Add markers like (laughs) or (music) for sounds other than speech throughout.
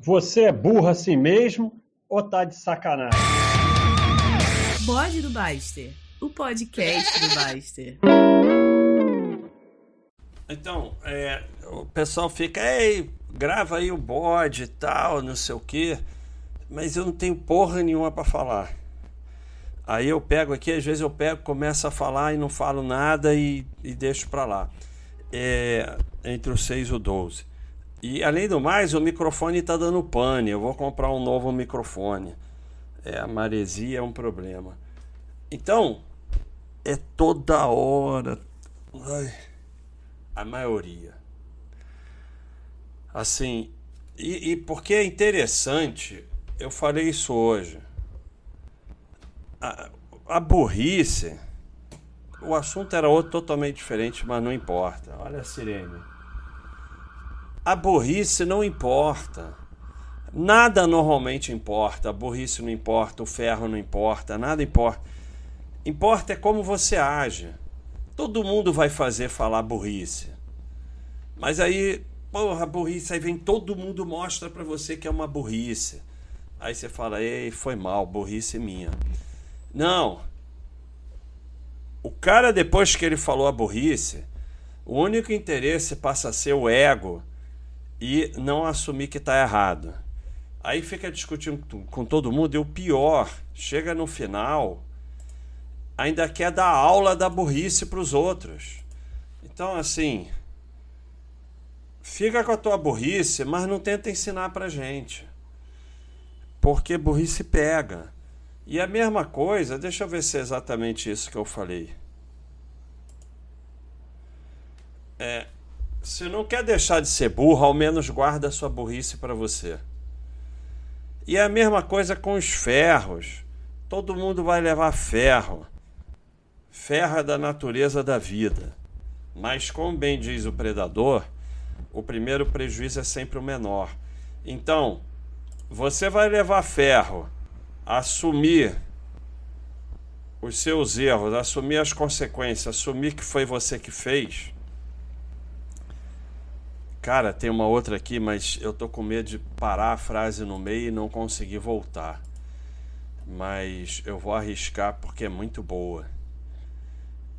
Você é burro assim mesmo ou tá de sacanagem? Bode do Baster, o podcast do Baster. Então, é, o pessoal fica, ei, grava aí o bode e tal, não sei o quê, mas eu não tenho porra nenhuma para falar. Aí eu pego aqui, às vezes eu pego, começo a falar e não falo nada e, e deixo para lá. É, entre os 6 e o 12. E além do mais, o microfone está dando pane. Eu vou comprar um novo microfone. É, a maresia é um problema. Então, é toda hora. Ai, a maioria. Assim, e, e porque é interessante, eu falei isso hoje. A, a burrice, o assunto era outro totalmente diferente, mas não importa. Olha a sirene. A burrice não importa. Nada normalmente importa. A burrice não importa, o ferro não importa, nada importa. Importa é como você age. Todo mundo vai fazer falar burrice. Mas aí, porra, burrice, aí vem todo mundo mostra para você que é uma burrice. Aí você fala, ei, foi mal, burrice minha. Não. O cara, depois que ele falou a burrice, o único interesse passa a ser o ego e não assumir que está errado. Aí fica discutindo com todo mundo e o pior, chega no final, ainda quer dar aula da burrice para os outros. Então, assim, fica com a tua burrice, mas não tenta ensinar para gente. Porque burrice pega. E a mesma coisa, deixa eu ver se é exatamente isso que eu falei. É, se não quer deixar de ser burro, ao menos guarda sua burrice para você. E é a mesma coisa com os ferros. Todo mundo vai levar ferro. Ferro é da natureza da vida. Mas, como bem diz o predador, o primeiro prejuízo é sempre o menor. Então, você vai levar ferro, assumir os seus erros, assumir as consequências, assumir que foi você que fez. Cara, tem uma outra aqui, mas eu tô com medo de parar a frase no meio e não conseguir voltar. Mas eu vou arriscar porque é muito boa.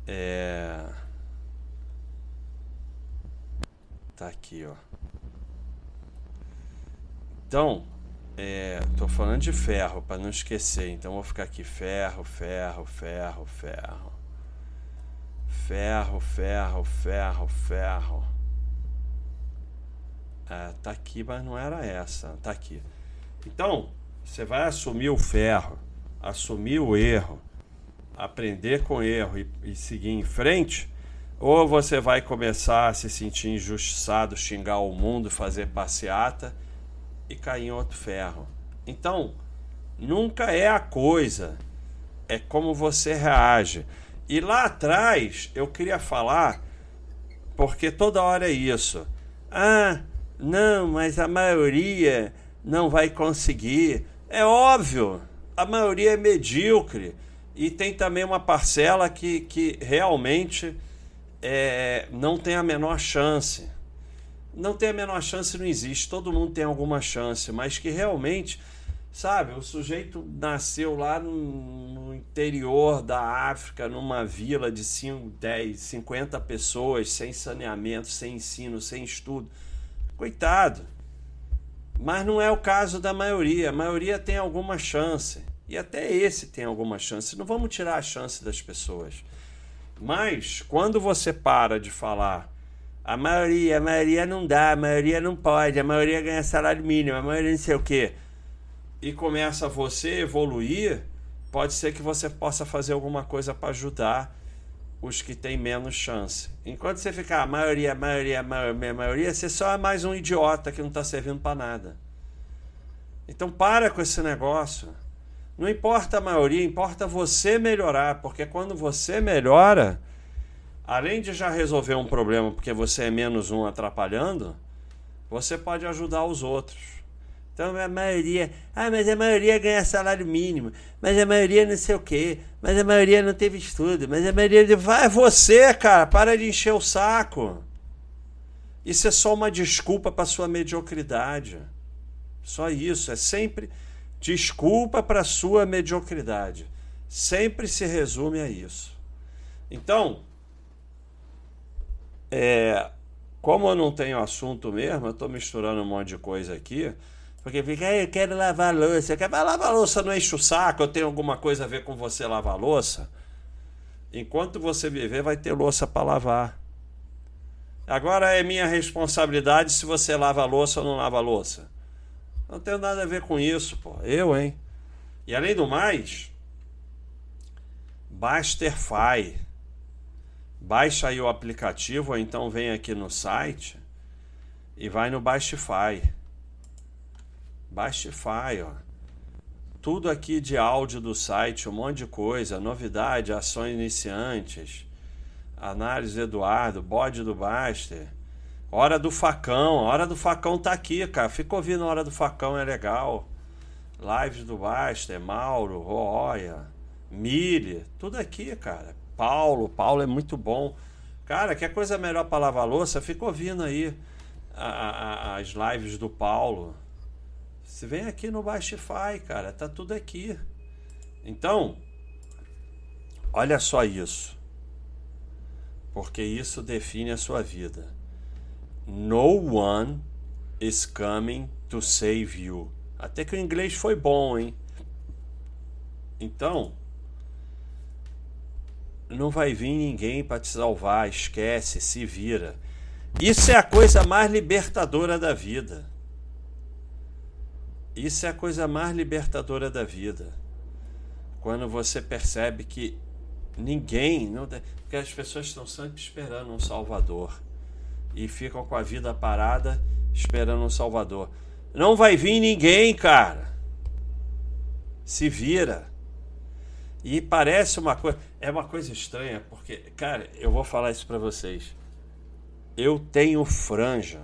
É. Tá aqui, ó. Então, é, tô falando de ferro para não esquecer. Então vou ficar aqui ferro, ferro, ferro, ferro. Ferro, ferro, ferro, ferro. É, tá aqui, mas não era essa. Tá aqui. Então, você vai assumir o ferro, assumir o erro, aprender com o erro e, e seguir em frente, ou você vai começar a se sentir injustiçado, xingar o mundo, fazer passeata e cair em outro ferro. Então, nunca é a coisa, é como você reage. E lá atrás eu queria falar, porque toda hora é isso. Ah, não, mas a maioria não vai conseguir. É óbvio, a maioria é medíocre. E tem também uma parcela que, que realmente é, não tem a menor chance. Não tem a menor chance, não existe. Todo mundo tem alguma chance, mas que realmente, sabe, o sujeito nasceu lá no, no interior da África, numa vila de 5, 10, 50 pessoas, sem saneamento, sem ensino, sem estudo Coitado. Mas não é o caso da maioria. A maioria tem alguma chance. E até esse tem alguma chance. Não vamos tirar a chance das pessoas. Mas quando você para de falar a maioria, a maioria não dá, a maioria não pode, a maioria ganha salário mínimo, a maioria não sei o quê, e começa você evoluir, pode ser que você possa fazer alguma coisa para ajudar os que têm menos chance. Enquanto você ficar a maioria, a maioria, maioria, a maioria, você só é mais um idiota que não está servindo para nada. Então para com esse negócio. Não importa a maioria, importa você melhorar, porque quando você melhora, além de já resolver um problema porque você é menos um atrapalhando, você pode ajudar os outros. Então a maioria, ah, mas a maioria ganha salário mínimo, mas a maioria não sei o quê, mas a maioria não teve estudo, mas a maioria. Vai você, cara, para de encher o saco. Isso é só uma desculpa para sua mediocridade. Só isso. É sempre desculpa para sua mediocridade. Sempre se resume a isso. Então, é, como eu não tenho assunto mesmo, eu estou misturando um monte de coisa aqui. Porque fica, eu quero lavar louça. Quer lavar louça não enche o saco, eu tenho alguma coisa a ver com você lavar louça. Enquanto você viver, vai ter louça para lavar. Agora é minha responsabilidade se você lava louça ou não lava louça. Não tem nada a ver com isso, pô. Eu, hein? E além do mais, Basterfy. Baixa aí o aplicativo ou então vem aqui no site e vai no Bastify. Bastify, ó. Tudo aqui de áudio do site, um monte de coisa, novidade, ações iniciantes, análise Eduardo, bode do Baster, hora do facão, hora do facão tá aqui, cara. Fica ouvindo a hora do facão, é legal. Lives do Baster, Mauro, Roya, Mille, tudo aqui, cara. Paulo, Paulo é muito bom. Cara, quer coisa melhor para lavar louça? Fica ouvindo aí a, a, as lives do Paulo. Você vem aqui no Bastify, cara, tá tudo aqui. Então, olha só isso. Porque isso define a sua vida. No one is coming to save you. Até que o inglês foi bom, hein? Então, não vai vir ninguém para te salvar, esquece, se vira. Isso é a coisa mais libertadora da vida. Isso é a coisa mais libertadora da vida. Quando você percebe que ninguém, não, porque as pessoas estão sempre esperando um salvador e ficam com a vida parada esperando um salvador. Não vai vir ninguém, cara. Se vira. E parece uma coisa. É uma coisa estranha, porque, cara, eu vou falar isso para vocês. Eu tenho franja.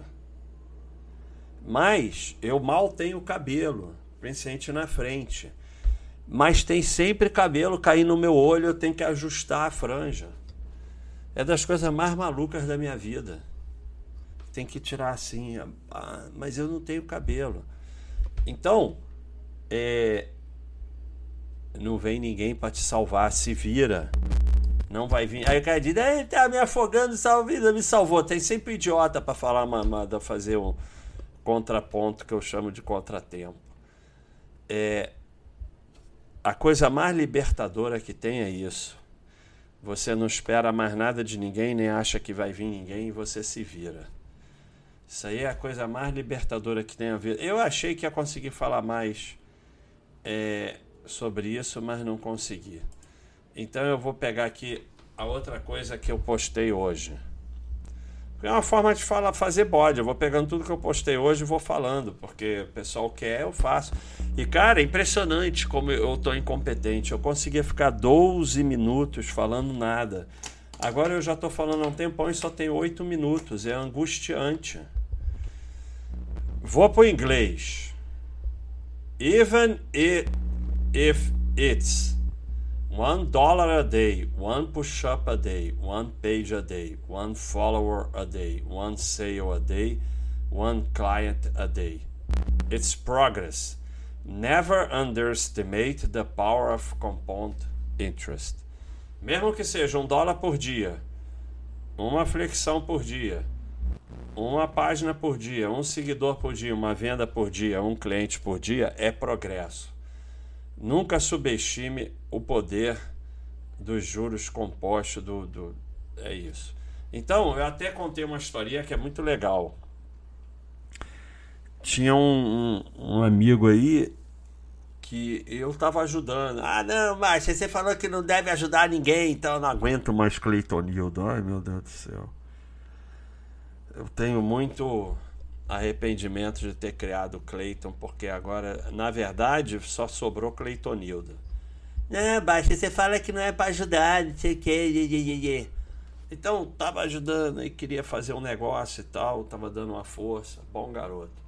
Mas eu mal tenho cabelo, principalmente na frente. Mas tem sempre cabelo caindo no meu olho, eu tenho que ajustar a franja. É das coisas mais malucas da minha vida. Tem que tirar assim, ah, mas eu não tenho cabelo. Então, é, não vem ninguém para te salvar, se vira. Não vai vir. Aí o cara diz, tá me afogando, salva, me salvou. Tem sempre idiota para falar mamada, fazer um contraponto que eu chamo de contratempo. É, a coisa mais libertadora que tem é isso. Você não espera mais nada de ninguém, nem acha que vai vir ninguém e você se vira. Isso aí é a coisa mais libertadora que tem a ver. Eu achei que ia conseguir falar mais é, sobre isso, mas não consegui. Então eu vou pegar aqui a outra coisa que eu postei hoje. É uma forma de falar, fazer bode. Eu vou pegando tudo que eu postei hoje e vou falando, porque o pessoal quer, eu faço. E, cara, é impressionante como eu tô incompetente. Eu conseguia ficar 12 minutos falando nada. Agora eu já tô falando há um tempão e só tem 8 minutos. É angustiante. Vou pro inglês. Even if it's one dollar a day, one push up a day, one page a day, one follower a day, one sale a day, one client a day. It's progress. Never underestimate the power of compound interest. Mesmo que seja um dólar por dia, uma flexão por dia, uma página por dia, um seguidor por dia, uma venda por dia, um cliente por dia, é progresso. Nunca subestime o poder dos juros compostos do, do é isso. Então, eu até contei uma historinha que é muito legal. Tinha um, um, um amigo aí que eu estava ajudando. Ah, não, Márcia, você falou que não deve ajudar ninguém, então eu não aguento mais Cleitonildo. Ai, meu Deus do céu. Eu tenho muito arrependimento de ter criado o Cleiton, porque agora, na verdade, só sobrou Cleitonildo. Não, baixa, você fala que não é para ajudar, não sei o que. Então, tava ajudando e queria fazer um negócio e tal, tava dando uma força. Bom garoto.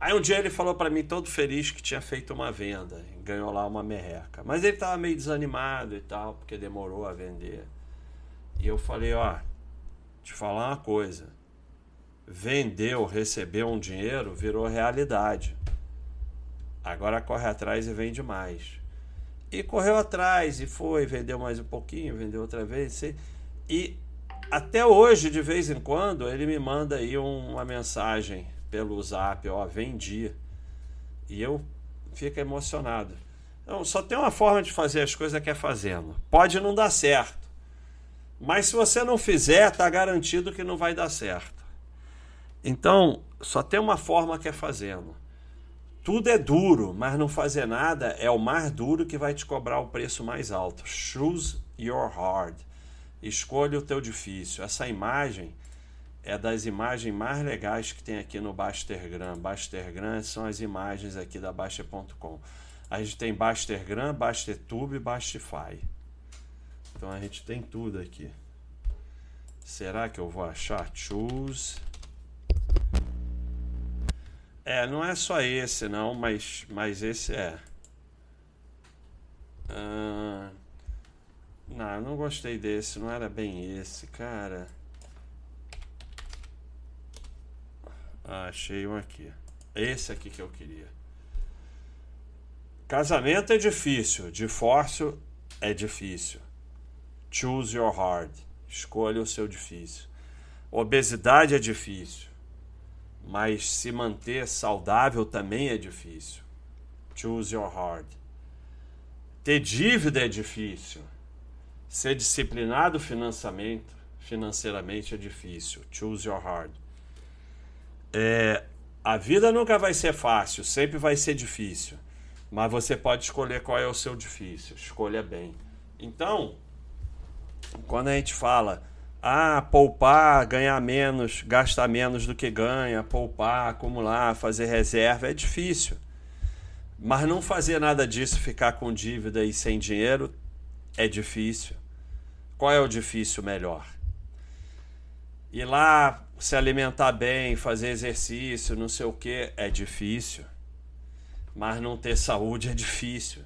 Aí um dia ele falou para mim todo feliz que tinha feito uma venda, ganhou lá uma merreca. Mas ele tava meio desanimado e tal, porque demorou a vender. E eu falei, ó, te falar uma coisa vendeu, recebeu um dinheiro, virou realidade. Agora corre atrás e vende mais. E correu atrás e foi, vendeu mais um pouquinho, vendeu outra vez. E até hoje, de vez em quando, ele me manda aí uma mensagem pelo zap, ó, vendi. E eu fico emocionado. Então, só tem uma forma de fazer as coisas que é fazendo. Pode não dar certo. Mas se você não fizer, tá garantido que não vai dar certo. Então, só tem uma forma que é fazendo. Tudo é duro, mas não fazer nada é o mais duro que vai te cobrar o preço mais alto. Choose your hard. Escolha o teu difícil. Essa imagem é das imagens mais legais que tem aqui no Bastergram. Bastergram são as imagens aqui da Baster.com. A gente tem Bastergram, Bastertube e Bastify. Então a gente tem tudo aqui. Será que eu vou achar? Choose é, não é só esse não, mas, mas esse é. Ah, não, eu não gostei desse, não era bem esse, cara. Ah, achei um aqui. Esse aqui que eu queria. Casamento é difícil, divórcio é difícil. Choose your hard. Escolha o seu difícil. Obesidade é difícil mas se manter saudável também é difícil. Choose your hard. Ter dívida é difícil. Ser disciplinado financeiramente, financeiramente é difícil. Choose your hard. É, a vida nunca vai ser fácil, sempre vai ser difícil. Mas você pode escolher qual é o seu difícil. Escolha bem. Então, quando a gente fala ah, poupar, ganhar menos, gastar menos do que ganha, poupar, acumular, fazer reserva é difícil. Mas não fazer nada disso, ficar com dívida e sem dinheiro, é difícil. Qual é o difícil melhor? Ir lá se alimentar bem, fazer exercício, não sei o que, é difícil. Mas não ter saúde é difícil.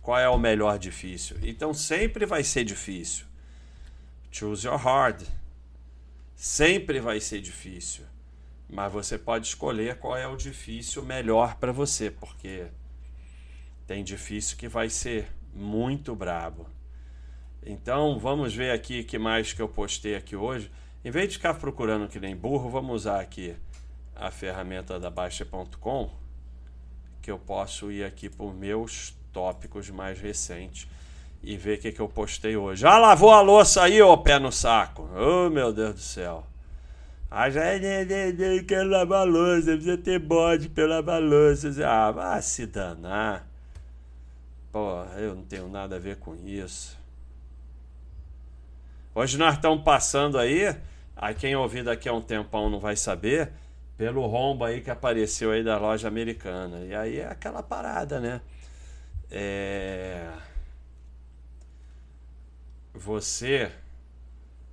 Qual é o melhor difícil? Então sempre vai ser difícil. Choose your hard. Sempre vai ser difícil, mas você pode escolher qual é o difícil melhor para você, porque tem difícil que vai ser muito brabo. Então, vamos ver aqui que mais que eu postei aqui hoje. Em vez de ficar procurando que nem burro, vamos usar aqui a ferramenta da Baixa.com, que eu posso ir aqui por meus tópicos mais recentes e ver o que, que eu postei hoje. Já lavou a louça aí, ô pé no saco? Oh, meu Deus do céu. Ah, já é, quero lavar a louça, precisa ter bode pra lavar a louça. Ah, vai se danar. Pô, eu não tenho nada a ver com isso. Hoje nós estamos passando aí, aí quem ouvir daqui a um tempão não vai saber, pelo rombo aí que apareceu aí da loja americana. E aí é aquela parada, né? É você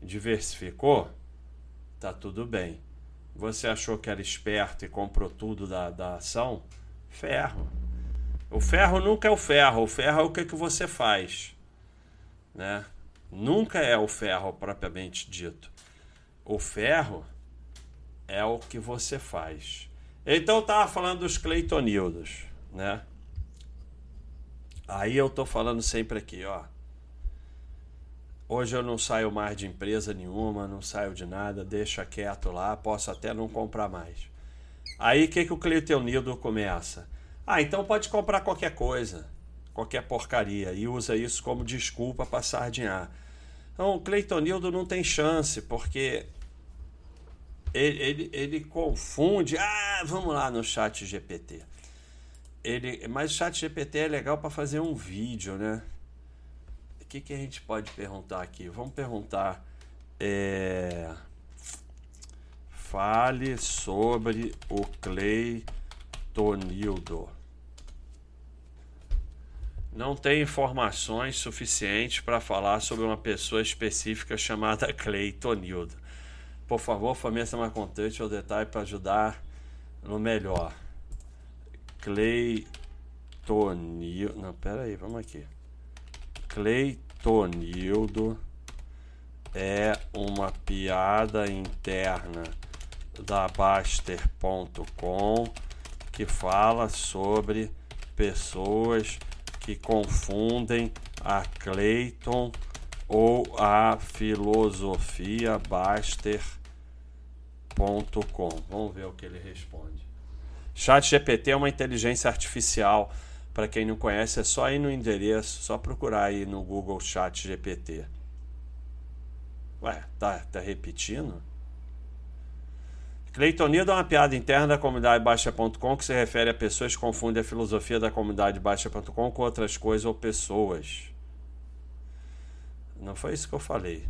diversificou, tá tudo bem. Você achou que era esperto e comprou tudo da, da ação? Ferro. O ferro nunca é o ferro, o ferro é o que, que você faz. Né? Nunca é o ferro propriamente dito. O ferro é o que você faz. Então eu tava falando dos Cleitonildos, né? Aí eu tô falando sempre aqui, ó. Hoje eu não saio mais de empresa nenhuma, não saio de nada, deixa quieto lá, posso até não comprar mais. Aí o que, que o Cleitonildo começa? Ah, então pode comprar qualquer coisa, qualquer porcaria, e usa isso como desculpa para sardinhar. Então o Cleitonildo não tem chance, porque ele, ele, ele, confunde. Ah, vamos lá no chat GPT. Ele, mas o chat GPT é legal para fazer um vídeo, né? Que, que a gente pode perguntar aqui? Vamos perguntar. É... Fale sobre o Cleitonildo. Não tem informações suficientes para falar sobre uma pessoa específica chamada Cleitonildo. Por favor, família mais contente o detalhe para ajudar no melhor. Cleitonildo. Não, pera aí, vamos aqui. Cleitonildo é uma piada interna da Baster.com que fala sobre pessoas que confundem a Clayton ou a filosofia Baster.com. Vamos ver o que ele responde. Chat GPT é uma inteligência artificial. Para quem não conhece, é só ir no endereço, só procurar aí no Google Chat GPT. Ué, tá, tá repetindo? Cleitonildo é uma piada interna da comunidade Baixa.com que se refere a pessoas que confundem a filosofia da comunidade Baixa.com com outras coisas ou pessoas. Não foi isso que eu falei.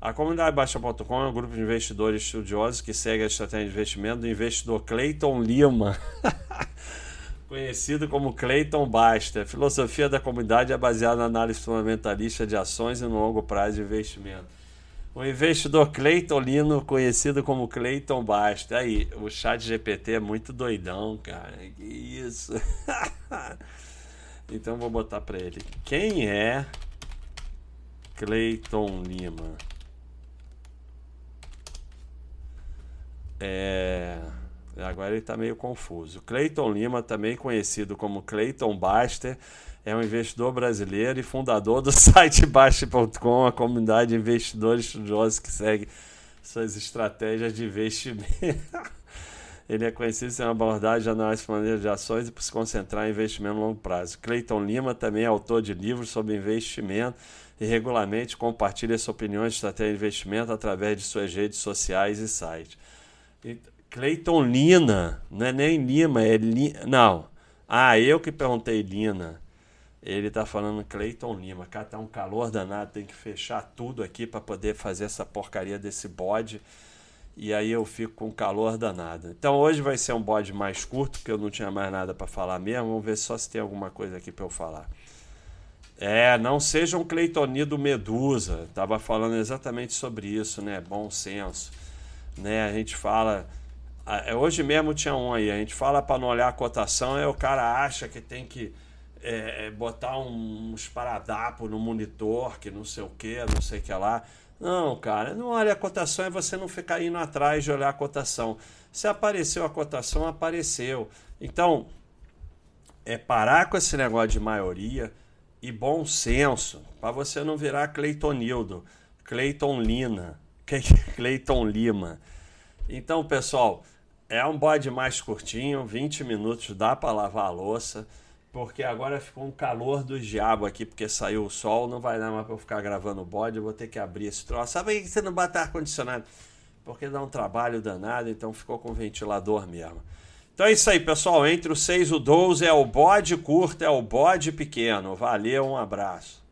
A comunidade Baixa.com é um grupo de investidores estudiosos que segue a estratégia de investimento do investidor Clayton Lima, (laughs) conhecido como Clayton Basta. A filosofia da comunidade é baseada na análise fundamentalista de ações e no longo prazo de investimento. O investidor Clayton Lino, conhecido como Clayton Basta. Aí, o chat GPT é muito doidão, cara. Que isso? (laughs) então vou botar para ele. Quem é Clayton Lima? É... Agora ele está meio confuso. Clayton Lima, também conhecido como Clayton Baster, é um investidor brasileiro e fundador do (laughs) site Baixa.com, a comunidade de investidores estudiosos que segue suas estratégias de investimento. (laughs) Ele é conhecido por uma abordagem de análise maneira de ações e por se concentrar em investimento a longo prazo. Clayton Lima também é autor de livros sobre investimento e regularmente compartilha suas opiniões de estratégia de investimento através de suas redes sociais e sites. Cleiton Lina, não é nem Lima, é Lina. Não. Ah, eu que perguntei Lina. Ele tá falando Cleiton Lima. Cara, tá um calor danado, tem que fechar tudo aqui para poder fazer essa porcaria desse bode. E aí eu fico com calor danado. Então hoje vai ser um bode mais curto, porque eu não tinha mais nada para falar mesmo. Vamos ver só se tem alguma coisa aqui para eu falar. É, não seja um Cleitonido Medusa. Tava falando exatamente sobre isso, né? Bom senso né? A gente fala. É, hoje mesmo tinha um aí, a gente fala para não olhar a cotação, aí o cara acha que tem que é, é botar uns paradapos no monitor, que não sei o que, não sei o que lá. Não, cara, não olha a cotação é você não ficar indo atrás de olhar a cotação. Se apareceu a cotação, apareceu. Então, é parar com esse negócio de maioria e bom senso, para você não virar Cleitonildo, Cleiton Lina. (laughs) Cleiton Lima. Então, pessoal, é um bode mais curtinho, 20 minutos, dá para lavar a louça, porque agora ficou um calor do diabo aqui, porque saiu o sol, não vai dar mais para eu ficar gravando o bode, eu vou ter que abrir esse troço. Sabe aí que você não bota ar-condicionado? Porque dá um trabalho danado, então ficou com ventilador mesmo. Então é isso aí, pessoal. Entre o 6 e o 12 é o bode curto, é o bode pequeno. Valeu, um abraço.